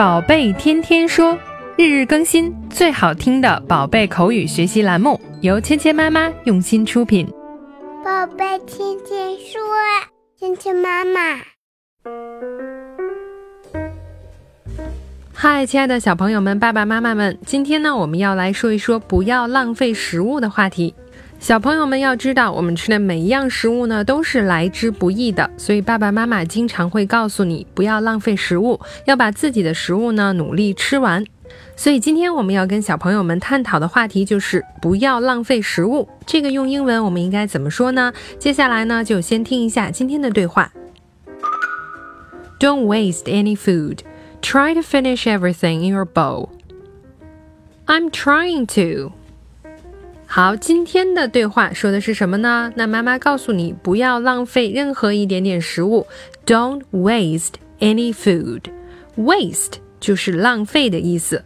宝贝天天说，日日更新，最好听的宝贝口语学习栏目，由芊芊妈妈用心出品。宝贝天天说，芊芊妈妈。嗨，亲爱的小朋友们、爸爸妈妈们，今天呢，我们要来说一说不要浪费食物的话题。小朋友们要知道，我们吃的每一样食物呢，都是来之不易的，所以爸爸妈妈经常会告诉你，不要浪费食物，要把自己的食物呢努力吃完。所以今天我们要跟小朋友们探讨的话题就是不要浪费食物。这个用英文我们应该怎么说呢？接下来呢，就先听一下今天的对话。Don't waste any food. Try to finish everything in your bowl. I'm trying to. 好，今天的对话说的是什么呢？那妈妈告诉你，不要浪费任何一点点食物，Don't waste any food. Waste 就是浪费的意思。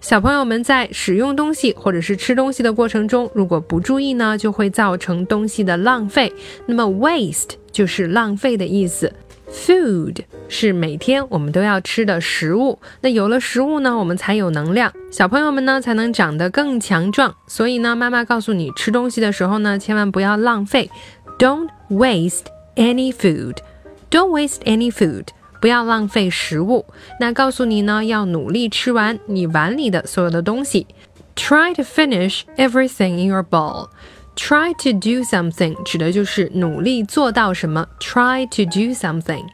小朋友们在使用东西或者是吃东西的过程中，如果不注意呢，就会造成东西的浪费。那么 waste 就是浪费的意思。Food 是每天我们都要吃的食物，那有了食物呢，我们才有能量，小朋友们呢才能长得更强壮。所以呢，妈妈告诉你，吃东西的时候呢，千万不要浪费，Don't waste any food. Don't waste any food. 不要浪费食物。那告诉你呢，要努力吃完你碗里的所有的东西。Try to finish everything in your bowl. Try to do something 指的就是努力做到什么。Try to do something。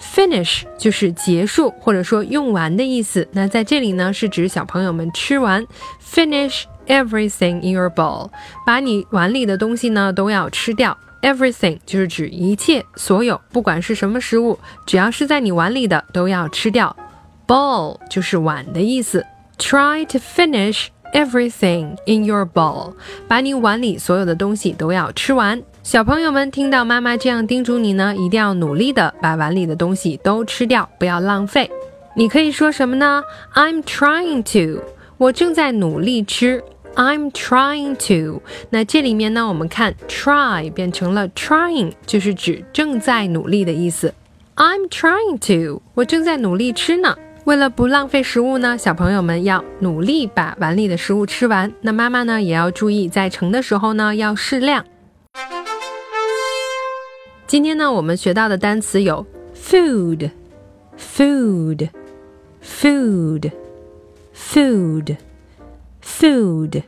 Finish 就是结束或者说用完的意思。那在这里呢，是指小朋友们吃完。Finish everything in your bowl，把你碗里的东西呢都要吃掉。Everything 就是指一切所有，不管是什么食物，只要是在你碗里的都要吃掉。Bowl 就是碗的意思。Try to finish。Everything in your bowl，把你碗里所有的东西都要吃完。小朋友们听到妈妈这样叮嘱你呢，一定要努力的把碗里的东西都吃掉，不要浪费。你可以说什么呢？I'm trying to，我正在努力吃。I'm trying to。那这里面呢，我们看 try 变成了 trying，就是指正在努力的意思。I'm trying to，我正在努力吃呢。为了不浪费食物呢，小朋友们要努力把碗里的食物吃完。那妈妈呢也要注意，在盛的时候呢要适量。今天呢我们学到的单词有 food，food，food，food，food。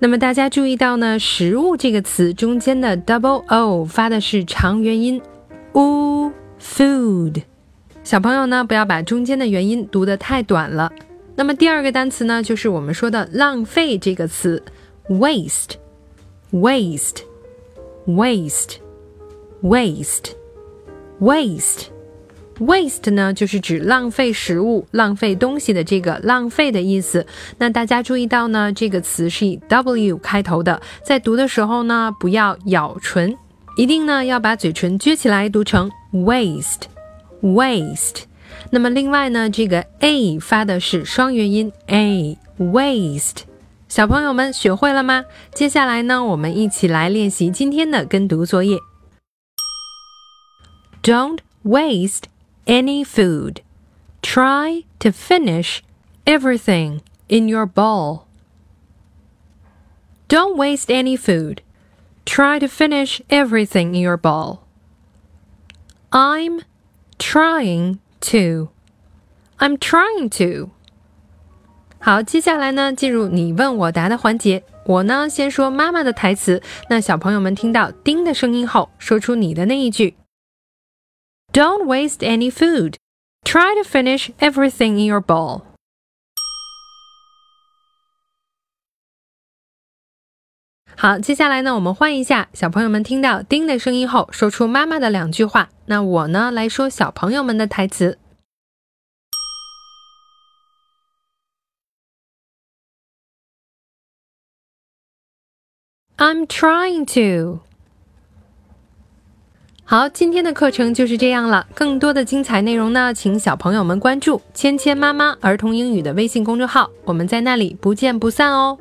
那么大家注意到呢，食物这个词中间的 double o 发的是长元音，u，food。小朋友呢，不要把中间的元音读得太短了。那么第二个单词呢，就是我们说的“浪费”这个词，waste，waste，waste，waste，waste，waste 呢，就是指浪费食物、浪费东西的这个“浪费”的意思。那大家注意到呢，这个词是以 w 开头的，在读的时候呢，不要咬唇，一定呢要把嘴唇撅起来读成 waste。waste，那么另外呢，这个 a 发的是双元音 a waste，小朋友们学会了吗？接下来呢，我们一起来练习今天的跟读作业。Don't waste any food. Try to finish everything in your bowl. Don't waste any food. Try to finish everything in your bowl. I'm Trying to, I'm trying to. 好，接下来呢，进入你问我答的环节。我呢，先说妈妈的台词。那小朋友们听到“叮”的声音后，说出你的那一句。Don't waste any food. Try to finish everything in your bowl. 好，接下来呢，我们换一下。小朋友们听到“叮”的声音后，说出妈妈的两句话。那我呢，来说小朋友们的台词。I'm trying to。好，今天的课程就是这样了。更多的精彩内容呢，请小朋友们关注“芊芊妈妈儿童英语”的微信公众号，我们在那里不见不散哦。